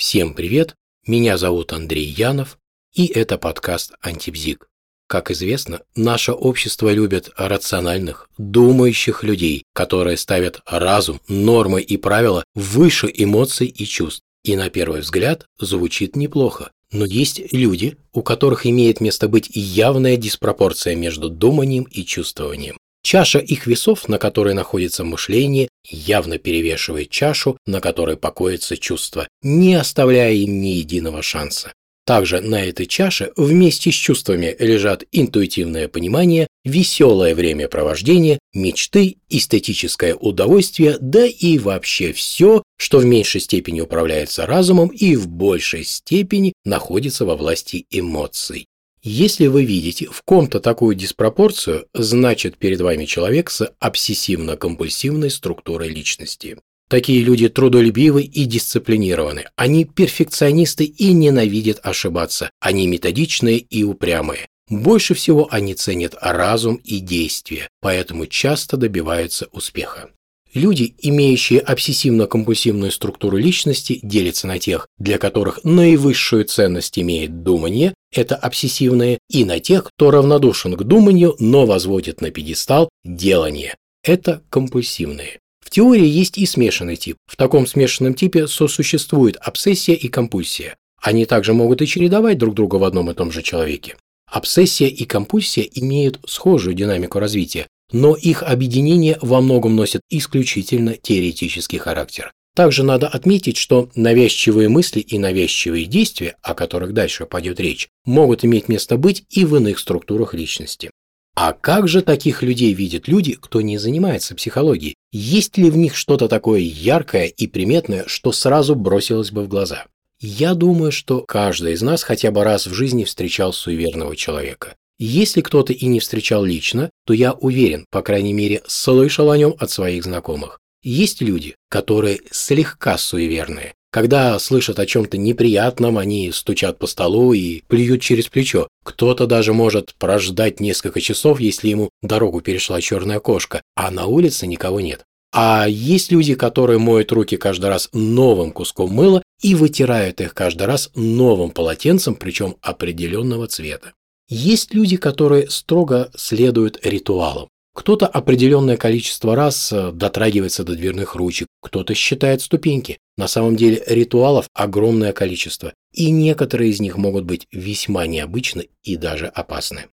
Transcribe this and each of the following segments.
Всем привет, меня зовут Андрей Янов, и это подкаст «Антибзик». Как известно, наше общество любит рациональных, думающих людей, которые ставят разум, нормы и правила выше эмоций и чувств. И на первый взгляд звучит неплохо. Но есть люди, у которых имеет место быть явная диспропорция между думанием и чувствованием. Чаша их весов, на которой находится мышление, явно перевешивает чашу, на которой покоится чувство, не оставляя им ни единого шанса. Также на этой чаше вместе с чувствами лежат интуитивное понимание, веселое времяпровождение, мечты, эстетическое удовольствие, да и вообще все, что в меньшей степени управляется разумом и в большей степени находится во власти эмоций. Если вы видите в ком-то такую диспропорцию, значит перед вами человек с обсессивно-компульсивной структурой личности. Такие люди трудолюбивы и дисциплинированы. Они перфекционисты и ненавидят ошибаться. Они методичные и упрямые. Больше всего они ценят разум и действие, поэтому часто добиваются успеха. Люди, имеющие обсессивно-компульсивную структуру личности, делятся на тех, для которых наивысшую ценность имеет думание, это обсессивные, и на тех, кто равнодушен к думанию, но возводит на пьедестал делание, это компульсивные. В теории есть и смешанный тип. В таком смешанном типе сосуществует обсессия и компульсия. Они также могут и чередовать друг друга в одном и том же человеке. Обсессия и компульсия имеют схожую динамику развития, но их объединение во многом носит исключительно теоретический характер. Также надо отметить, что навязчивые мысли и навязчивые действия, о которых дальше пойдет речь, могут иметь место быть и в иных структурах личности. А как же таких людей видят люди, кто не занимается психологией? Есть ли в них что-то такое яркое и приметное, что сразу бросилось бы в глаза? Я думаю, что каждый из нас хотя бы раз в жизни встречал суеверного человека. Если кто-то и не встречал лично, то я уверен, по крайней мере, слышал о нем от своих знакомых. Есть люди, которые слегка суеверные, когда слышат о чем-то неприятном, они стучат по столу и плюют через плечо. Кто-то даже может прождать несколько часов, если ему дорогу перешла черная кошка, а на улице никого нет. А есть люди, которые моют руки каждый раз новым куском мыла и вытирают их каждый раз новым полотенцем, причем определенного цвета. Есть люди, которые строго следуют ритуалам. Кто-то определенное количество раз э, дотрагивается до дверных ручек, кто-то считает ступеньки. На самом деле ритуалов огромное количество, и некоторые из них могут быть весьма необычны и даже опасны.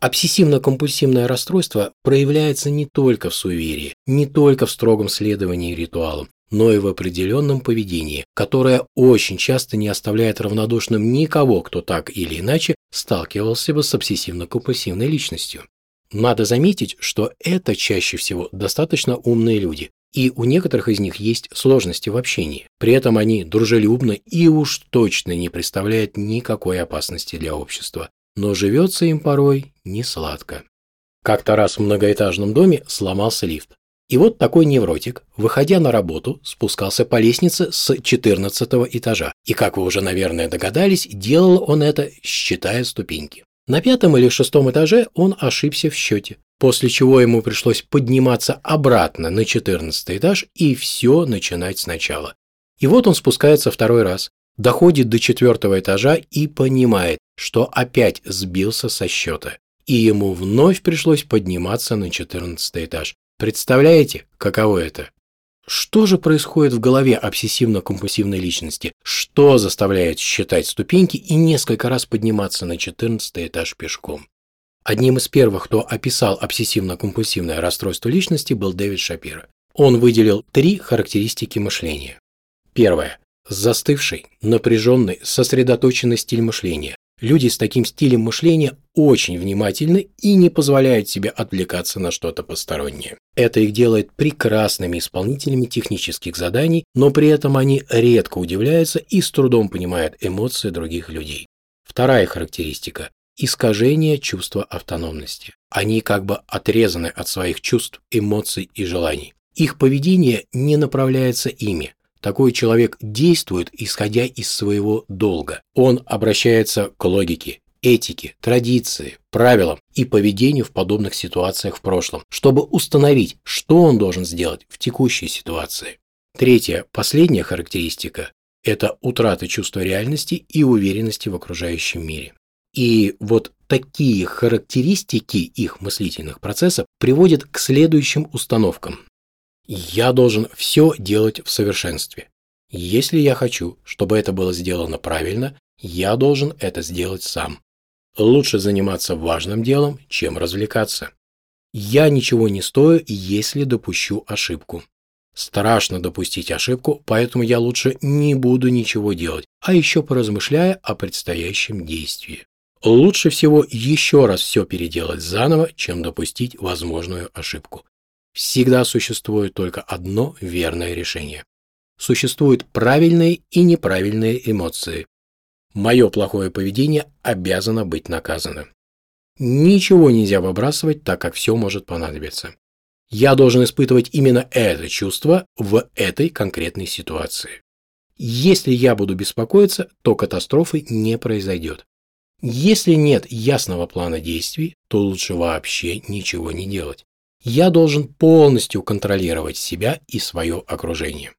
Обсессивно-компульсивное расстройство проявляется не только в суеверии, не только в строгом следовании ритуалам, но и в определенном поведении, которое очень часто не оставляет равнодушным никого, кто так или иначе сталкивался бы с обсессивно-компульсивной личностью. Надо заметить, что это чаще всего достаточно умные люди, и у некоторых из них есть сложности в общении. При этом они дружелюбны и уж точно не представляют никакой опасности для общества. Но живется им порой не сладко. Как-то раз в многоэтажном доме сломался лифт. И вот такой невротик, выходя на работу, спускался по лестнице с 14 этажа. И, как вы уже, наверное, догадались, делал он это, считая ступеньки. На пятом или шестом этаже он ошибся в счете, после чего ему пришлось подниматься обратно на четырнадцатый этаж и все начинать сначала. И вот он спускается второй раз, доходит до четвертого этажа и понимает, что опять сбился со счета. И ему вновь пришлось подниматься на четырнадцатый этаж. Представляете, каково это? Что же происходит в голове обсессивно-компульсивной личности? Что заставляет считать ступеньки и несколько раз подниматься на 14 этаж пешком? Одним из первых, кто описал обсессивно-компульсивное расстройство личности, был Дэвид Шапиро. Он выделил три характеристики мышления. Первое. Застывший, напряженный, сосредоточенный стиль мышления. Люди с таким стилем мышления очень внимательны и не позволяют себе отвлекаться на что-то постороннее. Это их делает прекрасными исполнителями технических заданий, но при этом они редко удивляются и с трудом понимают эмоции других людей. Вторая характеристика – искажение чувства автономности. Они как бы отрезаны от своих чувств, эмоций и желаний. Их поведение не направляется ими, такой человек действует, исходя из своего долга. Он обращается к логике, этике, традиции, правилам и поведению в подобных ситуациях в прошлом, чтобы установить, что он должен сделать в текущей ситуации. Третья, последняя характеристика это утрата чувства реальности и уверенности в окружающем мире. И вот такие характеристики их мыслительных процессов приводят к следующим установкам. Я должен все делать в совершенстве. Если я хочу, чтобы это было сделано правильно, я должен это сделать сам. Лучше заниматься важным делом, чем развлекаться. Я ничего не стою, если допущу ошибку. Страшно допустить ошибку, поэтому я лучше не буду ничего делать, а еще поразмышляя о предстоящем действии. Лучше всего еще раз все переделать заново, чем допустить возможную ошибку. Всегда существует только одно верное решение. Существуют правильные и неправильные эмоции. Мое плохое поведение обязано быть наказано. Ничего нельзя выбрасывать, так как все может понадобиться. Я должен испытывать именно это чувство в этой конкретной ситуации. Если я буду беспокоиться, то катастрофы не произойдет. Если нет ясного плана действий, то лучше вообще ничего не делать. Я должен полностью контролировать себя и свое окружение.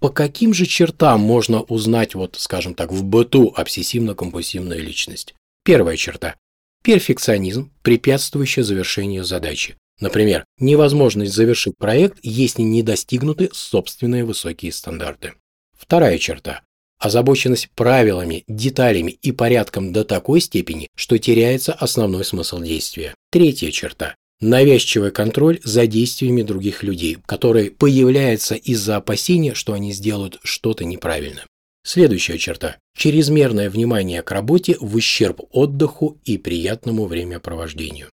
По каким же чертам можно узнать, вот, скажем так, в быту обсессивно-компульсивная личность? Первая черта – перфекционизм, препятствующий завершению задачи. Например, невозможность завершить проект, если не достигнуты собственные высокие стандарты. Вторая черта – озабоченность правилами, деталями и порядком до такой степени, что теряется основной смысл действия. Третья черта – навязчивый контроль за действиями других людей, который появляется из-за опасения, что они сделают что-то неправильно. Следующая черта – чрезмерное внимание к работе в ущерб отдыху и приятному времяпровождению.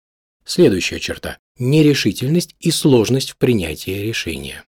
Следующая черта – нерешительность и сложность в принятии решения.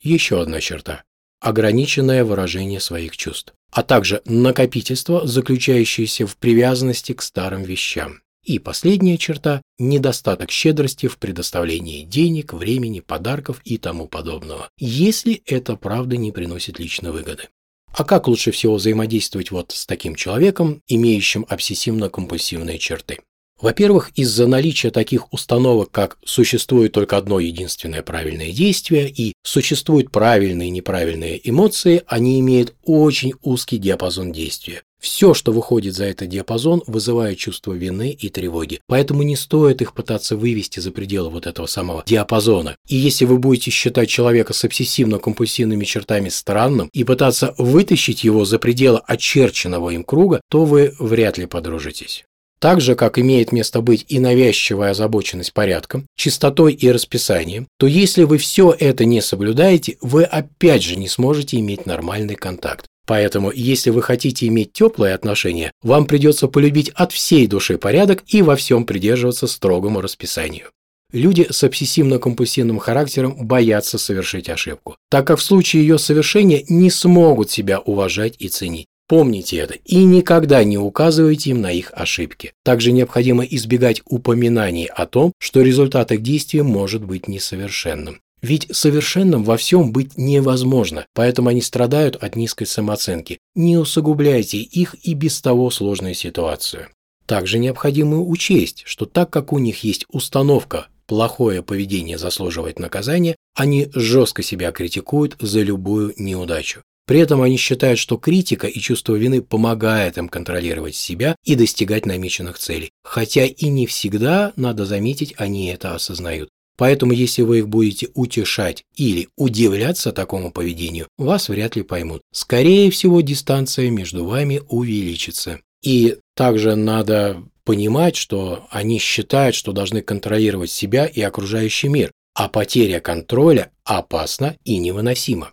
Еще одна черта – ограниченное выражение своих чувств, а также накопительство, заключающееся в привязанности к старым вещам. И последняя черта – недостаток щедрости в предоставлении денег, времени, подарков и тому подобного, если это правда не приносит личной выгоды. А как лучше всего взаимодействовать вот с таким человеком, имеющим обсессивно-компульсивные черты? Во-первых, из-за наличия таких установок, как существует только одно единственное правильное действие и существуют правильные и неправильные эмоции, они имеют очень узкий диапазон действия. Все, что выходит за этот диапазон, вызывает чувство вины и тревоги. Поэтому не стоит их пытаться вывести за пределы вот этого самого диапазона. И если вы будете считать человека с обсессивно-компульсивными чертами странным и пытаться вытащить его за пределы очерченного им круга, то вы вряд ли подружитесь. Так же, как имеет место быть и навязчивая озабоченность порядком, чистотой и расписанием, то если вы все это не соблюдаете, вы опять же не сможете иметь нормальный контакт. Поэтому, если вы хотите иметь теплые отношения, вам придется полюбить от всей души порядок и во всем придерживаться строгому расписанию. Люди с обсессивно-компульсивным характером боятся совершить ошибку, так как в случае ее совершения не смогут себя уважать и ценить. Помните это и никогда не указывайте им на их ошибки. Также необходимо избегать упоминаний о том, что результат их действия может быть несовершенным. Ведь совершенным во всем быть невозможно, поэтому они страдают от низкой самооценки. Не усугубляйте их и без того сложную ситуацию. Также необходимо учесть, что так как у них есть установка плохое поведение заслуживает наказания, они жестко себя критикуют за любую неудачу. При этом они считают, что критика и чувство вины помогает им контролировать себя и достигать намеченных целей. Хотя и не всегда, надо заметить, они это осознают. Поэтому если вы их будете утешать или удивляться такому поведению, вас вряд ли поймут. Скорее всего, дистанция между вами увеличится. И также надо понимать, что они считают, что должны контролировать себя и окружающий мир, а потеря контроля опасна и невыносима.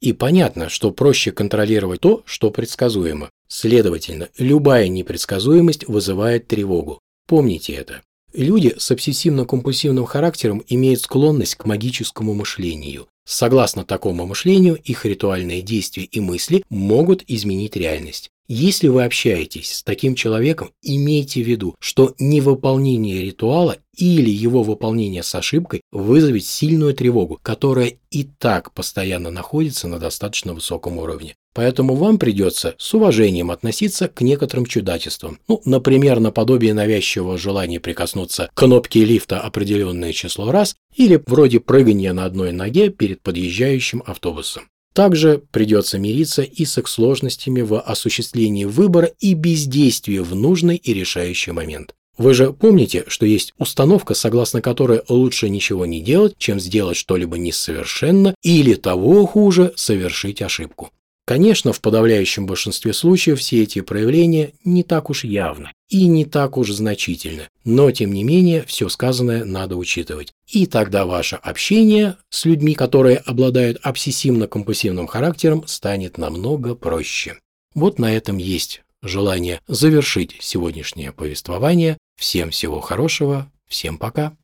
И понятно, что проще контролировать то, что предсказуемо. Следовательно, любая непредсказуемость вызывает тревогу. Помните это. Люди с обсессивно-компульсивным характером имеют склонность к магическому мышлению. Согласно такому мышлению, их ритуальные действия и мысли могут изменить реальность. Если вы общаетесь с таким человеком, имейте в виду, что невыполнение ритуала или его выполнение с ошибкой вызовет сильную тревогу, которая и так постоянно находится на достаточно высоком уровне. Поэтому вам придется с уважением относиться к некоторым чудачествам. Ну, например, наподобие навязчивого желания прикоснуться к кнопке лифта определенное число раз или вроде прыгания на одной ноге перед подъезжающим автобусом. Также придется мириться и с их сложностями в осуществлении выбора и бездействии в нужный и решающий момент. Вы же помните, что есть установка, согласно которой лучше ничего не делать, чем сделать что-либо несовершенно или того хуже совершить ошибку. Конечно, в подавляющем большинстве случаев все эти проявления не так уж явны и не так уж значительны, но тем не менее все сказанное надо учитывать. И тогда ваше общение с людьми, которые обладают обсессивно-компульсивным характером, станет намного проще. Вот на этом есть желание завершить сегодняшнее повествование. Всем всего хорошего, всем пока.